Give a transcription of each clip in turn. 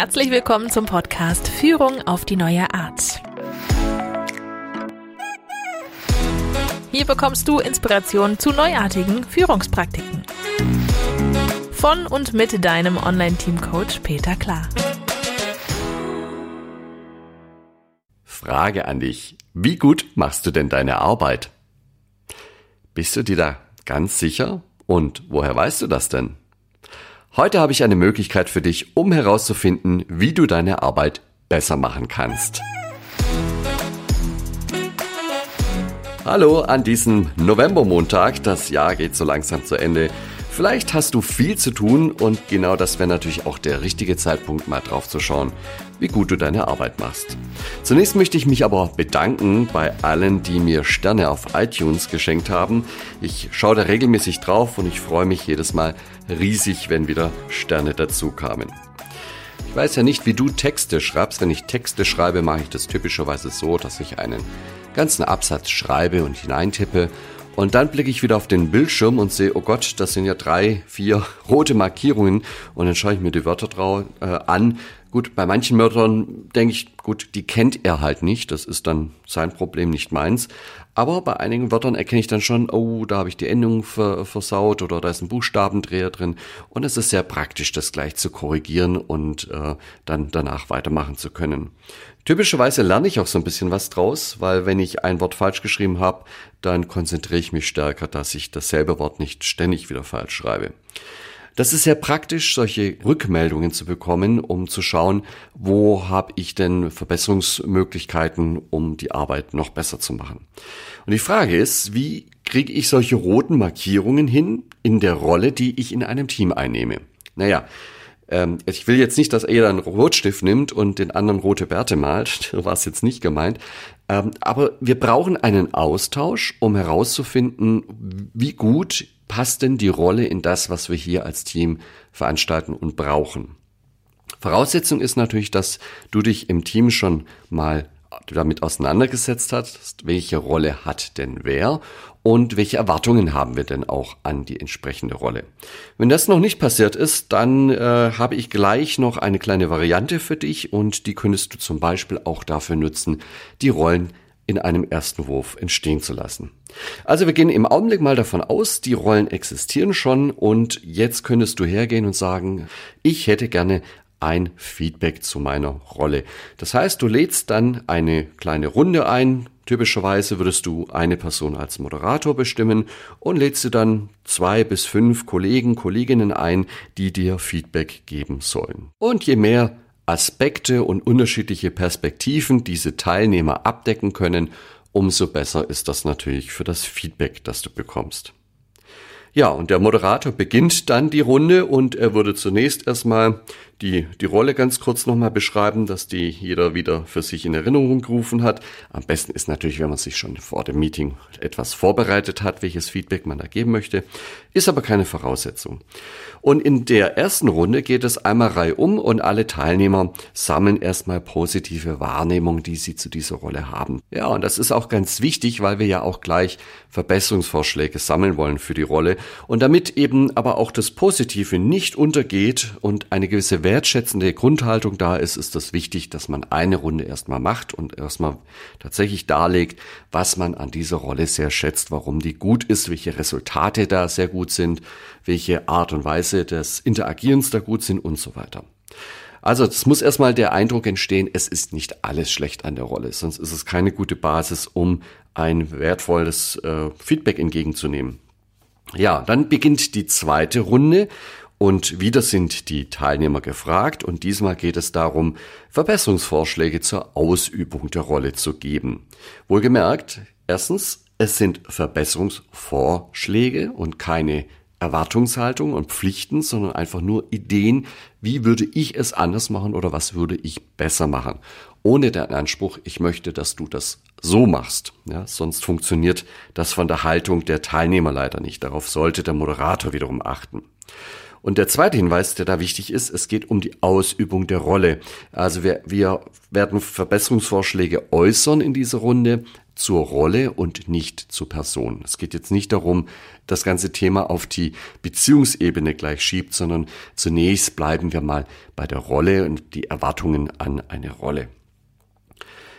Herzlich willkommen zum Podcast Führung auf die neue Art. Hier bekommst du Inspiration zu neuartigen Führungspraktiken. Von und mit deinem Online-Team-Coach Peter Klar. Frage an dich. Wie gut machst du denn deine Arbeit? Bist du dir da ganz sicher? Und woher weißt du das denn? Heute habe ich eine Möglichkeit für dich, um herauszufinden, wie du deine Arbeit besser machen kannst. Hallo an diesem Novembermontag. Das Jahr geht so langsam zu Ende. Vielleicht hast du viel zu tun und genau das wäre natürlich auch der richtige Zeitpunkt, mal drauf zu schauen, wie gut du deine Arbeit machst. Zunächst möchte ich mich aber bedanken bei allen, die mir Sterne auf iTunes geschenkt haben. Ich schaue da regelmäßig drauf und ich freue mich jedes Mal riesig, wenn wieder Sterne dazu kamen. Ich weiß ja nicht, wie du Texte schreibst. Wenn ich Texte schreibe, mache ich das typischerweise so, dass ich einen ganzen Absatz schreibe und hineintippe und dann blicke ich wieder auf den Bildschirm und sehe, oh Gott, das sind ja drei, vier rote Markierungen. Und dann schaue ich mir die Wörter drau äh, an. Gut, bei manchen Wörtern denke ich, gut, die kennt er halt nicht. Das ist dann sein Problem, nicht meins. Aber bei einigen Wörtern erkenne ich dann schon, oh, da habe ich die Endung versaut oder da ist ein Buchstabendreher drin. Und es ist sehr praktisch, das gleich zu korrigieren und äh, dann danach weitermachen zu können. Typischerweise lerne ich auch so ein bisschen was draus, weil wenn ich ein Wort falsch geschrieben habe, dann konzentriere ich mich stärker, dass ich dasselbe Wort nicht ständig wieder falsch schreibe. Das ist sehr praktisch, solche Rückmeldungen zu bekommen, um zu schauen, wo habe ich denn Verbesserungsmöglichkeiten, um die Arbeit noch besser zu machen. Und die Frage ist, wie kriege ich solche roten Markierungen hin in der Rolle, die ich in einem Team einnehme? Naja, ähm, ich will jetzt nicht, dass er einen Rotstift nimmt und den anderen rote Bärte malt. So war es jetzt nicht gemeint. Ähm, aber wir brauchen einen Austausch, um herauszufinden, wie gut passt denn die Rolle in das, was wir hier als Team veranstalten und brauchen. Voraussetzung ist natürlich, dass du dich im Team schon mal damit auseinandergesetzt hast, welche Rolle hat denn wer und welche Erwartungen haben wir denn auch an die entsprechende Rolle. Wenn das noch nicht passiert ist, dann äh, habe ich gleich noch eine kleine Variante für dich und die könntest du zum Beispiel auch dafür nutzen, die Rollen in einem ersten Wurf entstehen zu lassen. Also wir gehen im Augenblick mal davon aus, die Rollen existieren schon und jetzt könntest du hergehen und sagen, ich hätte gerne ein Feedback zu meiner Rolle. Das heißt, du lädst dann eine kleine Runde ein. Typischerweise würdest du eine Person als Moderator bestimmen und lädst du dann zwei bis fünf Kollegen, Kolleginnen ein, die dir Feedback geben sollen. Und je mehr Aspekte und unterschiedliche Perspektiven diese Teilnehmer abdecken können, umso besser ist das natürlich für das Feedback, das du bekommst. Ja, und der Moderator beginnt dann die Runde und er würde zunächst erstmal die, die Rolle ganz kurz nochmal beschreiben, dass die jeder wieder für sich in Erinnerung gerufen hat. Am besten ist natürlich, wenn man sich schon vor dem Meeting etwas vorbereitet hat, welches Feedback man da geben möchte. Ist aber keine Voraussetzung. Und in der ersten Runde geht es einmal reihum und alle Teilnehmer sammeln erstmal positive Wahrnehmungen, die sie zu dieser Rolle haben. Ja, und das ist auch ganz wichtig, weil wir ja auch gleich Verbesserungsvorschläge sammeln wollen für die Rolle. Und damit eben aber auch das Positive nicht untergeht und eine gewisse wertschätzende Grundhaltung da ist, ist das wichtig, dass man eine Runde erstmal macht und erstmal tatsächlich darlegt, was man an dieser Rolle sehr schätzt, warum die gut ist, welche Resultate da sehr gut sind, welche Art und Weise des Interagierens da gut sind und so weiter. Also es muss erstmal der Eindruck entstehen, es ist nicht alles schlecht an der Rolle, sonst ist es keine gute Basis, um ein wertvolles äh, Feedback entgegenzunehmen. Ja, dann beginnt die zweite Runde und wieder sind die Teilnehmer gefragt und diesmal geht es darum, Verbesserungsvorschläge zur Ausübung der Rolle zu geben. Wohlgemerkt, erstens, es sind Verbesserungsvorschläge und keine Erwartungshaltung und Pflichten, sondern einfach nur Ideen, wie würde ich es anders machen oder was würde ich besser machen. Ohne den Anspruch, ich möchte, dass du das so machst. Ja, sonst funktioniert das von der Haltung der Teilnehmer leider nicht. Darauf sollte der Moderator wiederum achten. Und der zweite Hinweis, der da wichtig ist, es geht um die Ausübung der Rolle. Also wir, wir werden Verbesserungsvorschläge äußern in dieser Runde. zur Rolle und nicht zur Person. Es geht jetzt nicht darum, das ganze Thema auf die Beziehungsebene gleich schiebt, sondern zunächst bleiben wir mal bei der Rolle und die Erwartungen an eine Rolle.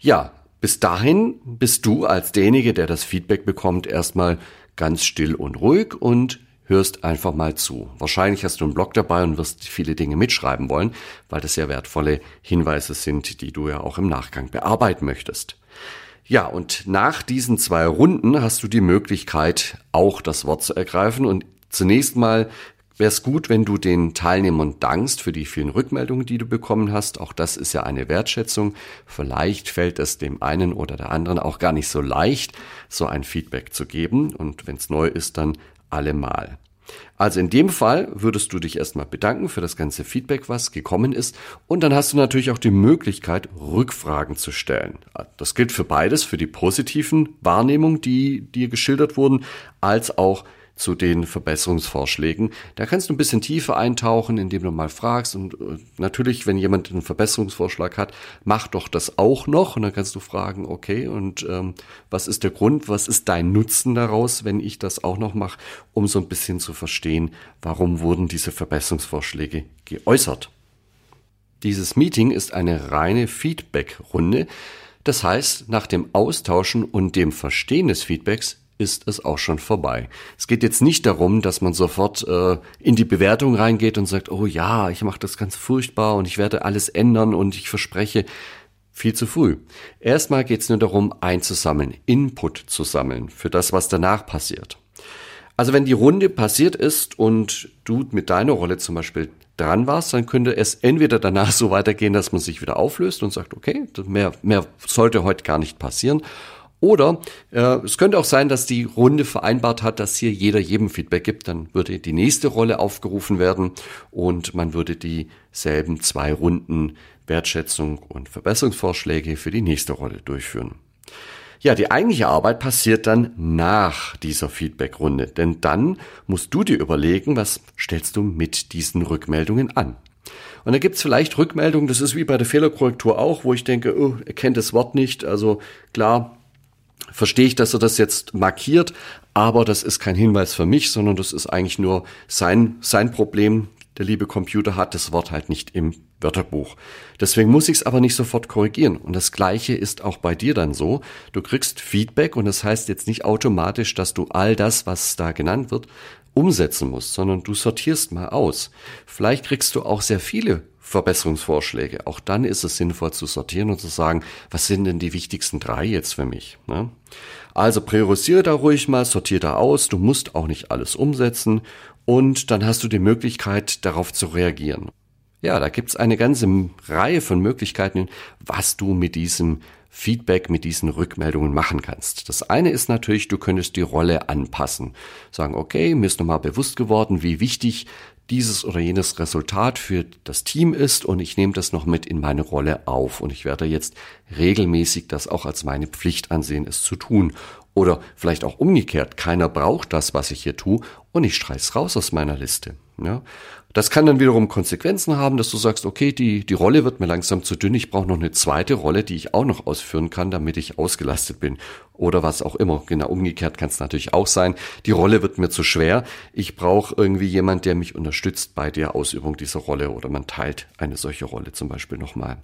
Ja, bis dahin bist du als derjenige, der das Feedback bekommt, erstmal ganz still und ruhig und hörst einfach mal zu. Wahrscheinlich hast du einen Blog dabei und wirst viele Dinge mitschreiben wollen, weil das sehr wertvolle Hinweise sind, die du ja auch im Nachgang bearbeiten möchtest. Ja, und nach diesen zwei Runden hast du die Möglichkeit, auch das Wort zu ergreifen und zunächst mal wäre es gut, wenn du den Teilnehmern dankst für die vielen Rückmeldungen, die du bekommen hast. Auch das ist ja eine Wertschätzung. Vielleicht fällt es dem einen oder der anderen auch gar nicht so leicht, so ein Feedback zu geben. Und wenn es neu ist, dann allemal. Also in dem Fall würdest du dich erstmal bedanken für das ganze Feedback, was gekommen ist. Und dann hast du natürlich auch die Möglichkeit, Rückfragen zu stellen. Das gilt für beides, für die positiven Wahrnehmungen, die dir geschildert wurden, als auch zu den Verbesserungsvorschlägen. Da kannst du ein bisschen tiefer eintauchen, indem du mal fragst. Und äh, natürlich, wenn jemand einen Verbesserungsvorschlag hat, mach doch das auch noch. Und dann kannst du fragen, okay, und ähm, was ist der Grund, was ist dein Nutzen daraus, wenn ich das auch noch mache, um so ein bisschen zu verstehen, warum wurden diese Verbesserungsvorschläge geäußert. Dieses Meeting ist eine reine Feedback-Runde. Das heißt, nach dem Austauschen und dem Verstehen des Feedbacks ist es auch schon vorbei. Es geht jetzt nicht darum, dass man sofort äh, in die Bewertung reingeht und sagt, oh ja, ich mache das ganz furchtbar und ich werde alles ändern und ich verspreche, viel zu früh. Erstmal geht es nur darum, einzusammeln, Input zu sammeln für das, was danach passiert. Also wenn die Runde passiert ist und du mit deiner Rolle zum Beispiel dran warst, dann könnte es entweder danach so weitergehen, dass man sich wieder auflöst und sagt, okay, mehr, mehr sollte heute gar nicht passieren. Oder äh, es könnte auch sein, dass die Runde vereinbart hat, dass hier jeder jedem Feedback gibt. Dann würde die nächste Rolle aufgerufen werden und man würde dieselben zwei Runden Wertschätzung und Verbesserungsvorschläge für die nächste Rolle durchführen. Ja, die eigentliche Arbeit passiert dann nach dieser Feedbackrunde, denn dann musst du dir überlegen, was stellst du mit diesen Rückmeldungen an. Und da gibt's vielleicht Rückmeldungen, das ist wie bei der Fehlerkorrektur auch, wo ich denke, oh, er kennt das Wort nicht. Also klar, verstehe ich, dass er das jetzt markiert, aber das ist kein Hinweis für mich, sondern das ist eigentlich nur sein, sein Problem. Der liebe Computer hat das Wort halt nicht im Wörterbuch. Deswegen muss ich es aber nicht sofort korrigieren. Und das Gleiche ist auch bei dir dann so. Du kriegst Feedback und das heißt jetzt nicht automatisch, dass du all das, was da genannt wird, umsetzen musst, sondern du sortierst mal aus. Vielleicht kriegst du auch sehr viele Verbesserungsvorschläge. Auch dann ist es sinnvoll zu sortieren und zu sagen, was sind denn die wichtigsten drei jetzt für mich? Ne? Also priorisiere da ruhig mal, sortiere da aus. Du musst auch nicht alles umsetzen und dann hast du die Möglichkeit, darauf zu reagieren. Ja, da gibt's eine ganze Reihe von Möglichkeiten, was du mit diesem Feedback mit diesen Rückmeldungen machen kannst. Das eine ist natürlich, du könntest die Rolle anpassen. Sagen, okay, mir ist nochmal bewusst geworden, wie wichtig dieses oder jenes Resultat für das Team ist und ich nehme das noch mit in meine Rolle auf und ich werde jetzt regelmäßig das auch als meine Pflicht ansehen, es zu tun. Oder vielleicht auch umgekehrt, keiner braucht das, was ich hier tue und ich streich's raus aus meiner Liste. Ja? Das kann dann wiederum Konsequenzen haben, dass du sagst, okay, die, die Rolle wird mir langsam zu dünn, ich brauche noch eine zweite Rolle, die ich auch noch ausführen kann, damit ich ausgelastet bin. Oder was auch immer. Genau umgekehrt kann es natürlich auch sein. Die Rolle wird mir zu schwer. Ich brauche irgendwie jemand, der mich unterstützt bei der Ausübung dieser Rolle oder man teilt eine solche Rolle zum Beispiel nochmal.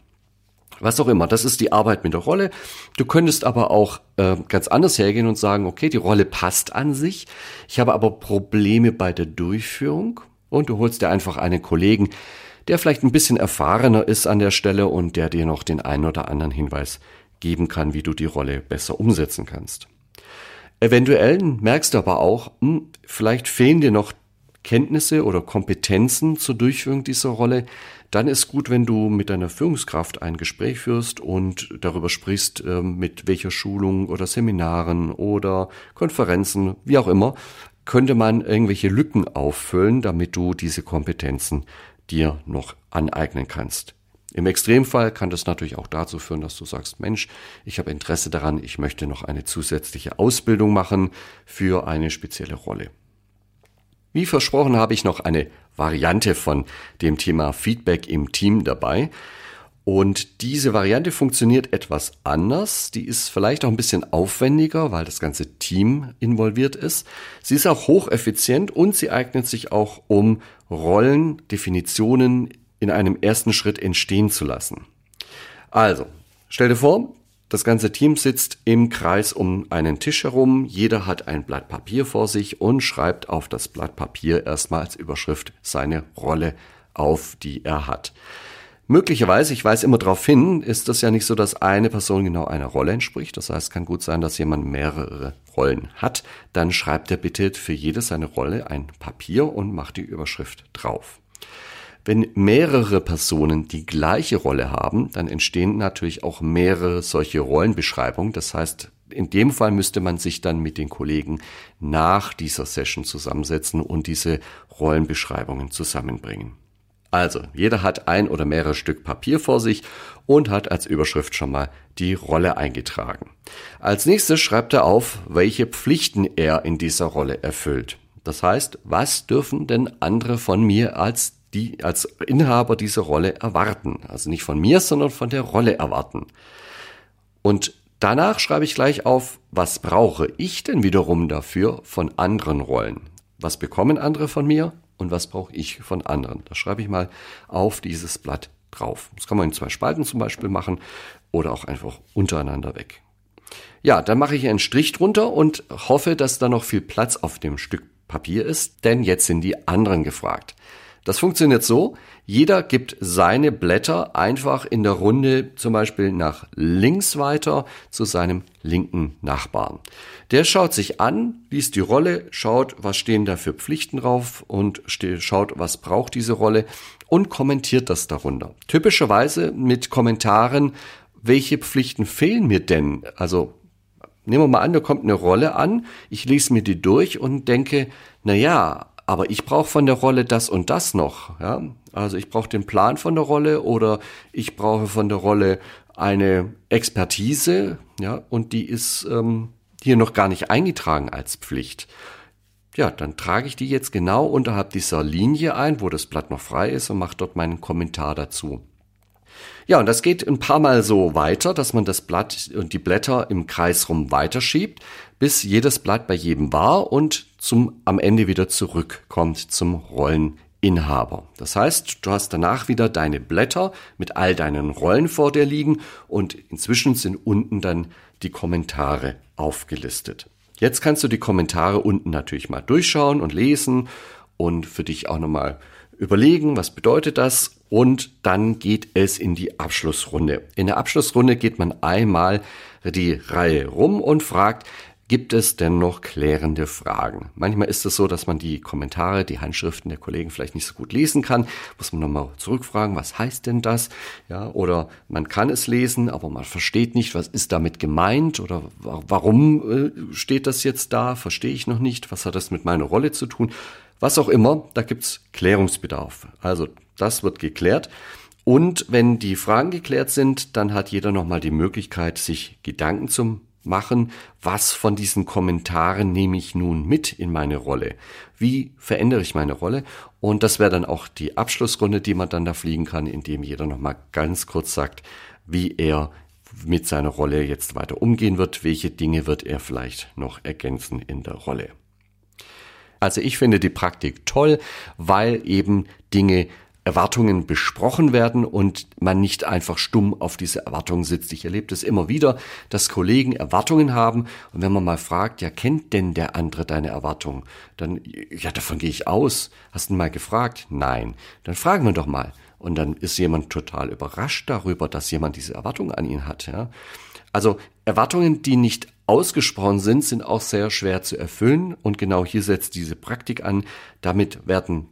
Was auch immer, das ist die Arbeit mit der Rolle. Du könntest aber auch äh, ganz anders hergehen und sagen, okay, die Rolle passt an sich. Ich habe aber Probleme bei der Durchführung und du holst dir einfach einen Kollegen, der vielleicht ein bisschen erfahrener ist an der Stelle und der dir noch den einen oder anderen Hinweis geben kann, wie du die Rolle besser umsetzen kannst. Eventuell merkst du aber auch, hm, vielleicht fehlen dir noch Kenntnisse oder Kompetenzen zur Durchführung dieser Rolle, dann ist gut, wenn du mit deiner Führungskraft ein Gespräch führst und darüber sprichst, ähm, mit welcher Schulung oder Seminaren oder Konferenzen, wie auch immer, könnte man irgendwelche Lücken auffüllen, damit du diese Kompetenzen dir noch aneignen kannst. Im Extremfall kann das natürlich auch dazu führen, dass du sagst, Mensch, ich habe Interesse daran, ich möchte noch eine zusätzliche Ausbildung machen für eine spezielle Rolle. Wie versprochen habe ich noch eine Variante von dem Thema Feedback im Team dabei. Und diese Variante funktioniert etwas anders. Die ist vielleicht auch ein bisschen aufwendiger, weil das ganze Team involviert ist. Sie ist auch hocheffizient und sie eignet sich auch, um Rollen, Definitionen in einem ersten Schritt entstehen zu lassen. Also, stell dir vor, das ganze Team sitzt im Kreis um einen Tisch herum. Jeder hat ein Blatt Papier vor sich und schreibt auf das Blatt Papier erstmal als Überschrift seine Rolle auf, die er hat. Möglicherweise, ich weise immer darauf hin, ist das ja nicht so, dass eine Person genau einer Rolle entspricht. Das heißt, es kann gut sein, dass jemand mehrere Rollen hat. Dann schreibt er bitte für jede seine Rolle ein Papier und macht die Überschrift drauf. Wenn mehrere Personen die gleiche Rolle haben, dann entstehen natürlich auch mehrere solche Rollenbeschreibungen. Das heißt, in dem Fall müsste man sich dann mit den Kollegen nach dieser Session zusammensetzen und diese Rollenbeschreibungen zusammenbringen. Also, jeder hat ein oder mehrere Stück Papier vor sich und hat als Überschrift schon mal die Rolle eingetragen. Als nächstes schreibt er auf, welche Pflichten er in dieser Rolle erfüllt. Das heißt, was dürfen denn andere von mir als die, als Inhaber dieser Rolle erwarten? Also nicht von mir, sondern von der Rolle erwarten. Und danach schreibe ich gleich auf, was brauche ich denn wiederum dafür von anderen Rollen? Was bekommen andere von mir? Und was brauche ich von anderen. Das schreibe ich mal auf dieses Blatt drauf. Das kann man in zwei Spalten zum Beispiel machen oder auch einfach untereinander weg. Ja, dann mache ich einen Strich drunter und hoffe, dass da noch viel Platz auf dem Stück Papier ist, denn jetzt sind die anderen gefragt. Das funktioniert so, jeder gibt seine Blätter einfach in der Runde zum Beispiel nach links weiter zu seinem linken Nachbarn. Der schaut sich an, liest die Rolle, schaut, was stehen da für Pflichten drauf und schaut, was braucht diese Rolle und kommentiert das darunter. Typischerweise mit Kommentaren, welche Pflichten fehlen mir denn? Also nehmen wir mal an, da kommt eine Rolle an, ich lese mir die durch und denke, na ja, aber ich brauche von der Rolle das und das noch. Ja? Also ich brauche den Plan von der Rolle oder ich brauche von der Rolle eine Expertise, ja, und die ist ähm, hier noch gar nicht eingetragen als Pflicht. Ja, dann trage ich die jetzt genau unterhalb dieser Linie ein, wo das Blatt noch frei ist und mache dort meinen Kommentar dazu. Ja, und das geht ein paar Mal so weiter, dass man das Blatt und die Blätter im Kreis rum weiterschiebt, bis jedes Blatt bei jedem war und zum, am Ende wieder zurückkommt zum Rolleninhaber. Das heißt, du hast danach wieder deine Blätter mit all deinen Rollen vor dir liegen und inzwischen sind unten dann die Kommentare aufgelistet. Jetzt kannst du die Kommentare unten natürlich mal durchschauen und lesen und für dich auch nochmal überlegen, was bedeutet das und dann geht es in die Abschlussrunde. In der Abschlussrunde geht man einmal die Reihe rum und fragt, gibt es denn noch klärende Fragen? Manchmal ist es so, dass man die Kommentare, die Handschriften der Kollegen vielleicht nicht so gut lesen kann. Muss man nochmal zurückfragen, was heißt denn das? Ja, oder man kann es lesen, aber man versteht nicht, was ist damit gemeint oder warum äh, steht das jetzt da? Verstehe ich noch nicht. Was hat das mit meiner Rolle zu tun? Was auch immer, da gibt's Klärungsbedarf. Also das wird geklärt. Und wenn die Fragen geklärt sind, dann hat jeder nochmal die Möglichkeit, sich Gedanken zu machen, was von diesen Kommentaren nehme ich nun mit in meine Rolle? Wie verändere ich meine Rolle? Und das wäre dann auch die Abschlussrunde, die man dann da fliegen kann, indem jeder nochmal ganz kurz sagt, wie er mit seiner Rolle jetzt weiter umgehen wird, welche Dinge wird er vielleicht noch ergänzen in der Rolle. Also ich finde die Praktik toll, weil eben Dinge Erwartungen besprochen werden und man nicht einfach stumm auf diese Erwartungen sitzt. Ich erlebe das immer wieder, dass Kollegen Erwartungen haben und wenn man mal fragt, ja, kennt denn der andere deine Erwartungen? Dann, ja, davon gehe ich aus. Hast du mal gefragt? Nein. Dann fragen wir doch mal. Und dann ist jemand total überrascht darüber, dass jemand diese Erwartungen an ihn hat, ja. Also Erwartungen, die nicht ausgesprochen sind, sind auch sehr schwer zu erfüllen und genau hier setzt diese Praktik an. Damit werden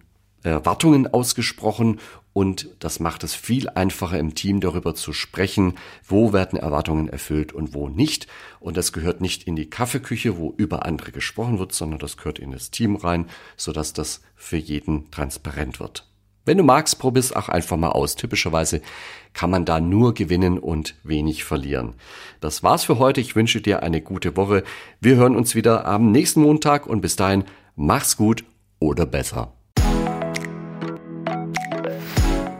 Erwartungen ausgesprochen und das macht es viel einfacher im Team darüber zu sprechen, wo werden Erwartungen erfüllt und wo nicht. Und das gehört nicht in die Kaffeeküche, wo über andere gesprochen wird, sondern das gehört in das Team rein, sodass das für jeden transparent wird. Wenn du magst, probier's auch einfach mal aus. Typischerweise kann man da nur gewinnen und wenig verlieren. Das war's für heute. Ich wünsche dir eine gute Woche. Wir hören uns wieder am nächsten Montag und bis dahin mach's gut oder besser.